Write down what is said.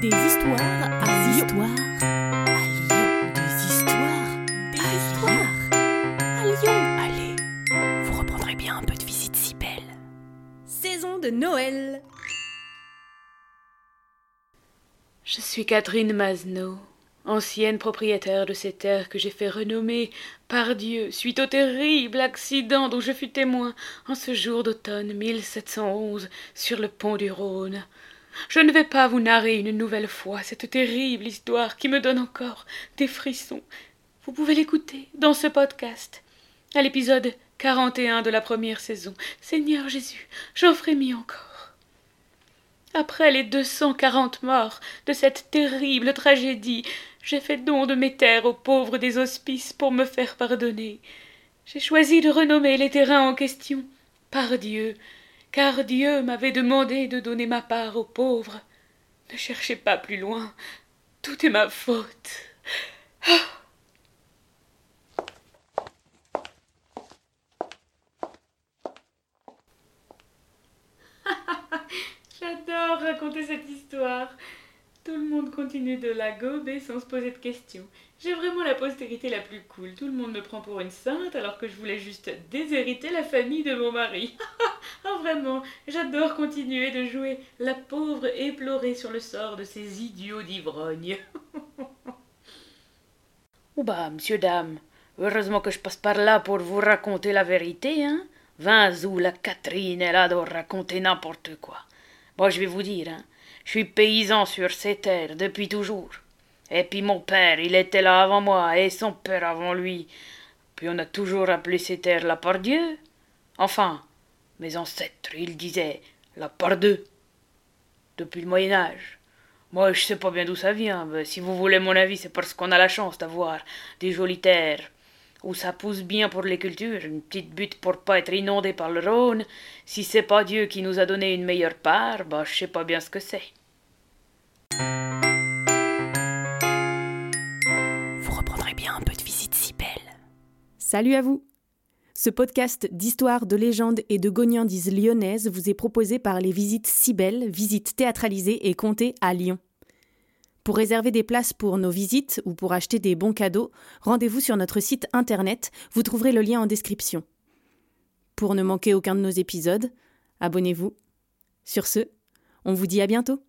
Des histoires à Des Lyon. histoires à Lyon. Des histoires Des à histoires Lyon. à Lyon. Allez, vous reprendrez bien un peu de visite si belle. Saison de Noël. Je suis Catherine Masneau, ancienne propriétaire de ces terres que j'ai fait renommer par Dieu suite au terrible accident dont je fus témoin en ce jour d'automne 1711 sur le pont du Rhône. Je ne vais pas vous narrer une nouvelle fois cette terrible histoire qui me donne encore des frissons. Vous pouvez l'écouter dans ce podcast, à l'épisode 41 de la première saison. Seigneur Jésus, j'en frémis encore. Après les deux cent quarante morts de cette terrible tragédie, j'ai fait don de mes terres aux pauvres des hospices pour me faire pardonner. J'ai choisi de renommer les terrains en question par Dieu, car Dieu m'avait demandé de donner ma part aux pauvres. Ne cherchez pas plus loin, tout est ma faute. J'adore raconter cette histoire. Tout le monde continue de la gober sans se poser de questions. J'ai vraiment la postérité la plus cool. Tout le monde me prend pour une sainte alors que je voulais juste déshériter la famille de mon mari. Ah vraiment, j'adore continuer de jouer la pauvre éplorée sur le sort de ces idiots d'ivrognes. oh bah, monsieur, dame, heureusement que je passe par là pour vous raconter la vérité, hein. Vingt où la Catherine, elle adore raconter n'importe quoi. Moi, je vais vous dire, hein, je suis paysan sur ces terres depuis toujours. Et puis mon père, il était là avant moi, et son père avant lui. Puis on a toujours appelé ces terres la part Dieu. Enfin, mes ancêtres, ils disaient la part d'eux. Depuis le Moyen Âge. Moi, je sais pas bien d'où ça vient. mais si vous voulez mon avis, c'est parce qu'on a la chance d'avoir des jolies terres où ça pousse bien pour les cultures, une petite butte pour pas être inondé par le Rhône. Si c'est pas Dieu qui nous a donné une meilleure part, bah je sais pas bien ce que c'est. Vous reprendrez bien un peu de visite si belle. Salut à vous. Ce podcast d'histoire, de légendes et de gognandises lyonnaises vous est proposé par les visites si belles, visites théâtralisées et comptées à Lyon. Pour réserver des places pour nos visites ou pour acheter des bons cadeaux, rendez-vous sur notre site internet, vous trouverez le lien en description. Pour ne manquer aucun de nos épisodes, abonnez-vous. Sur ce, on vous dit à bientôt.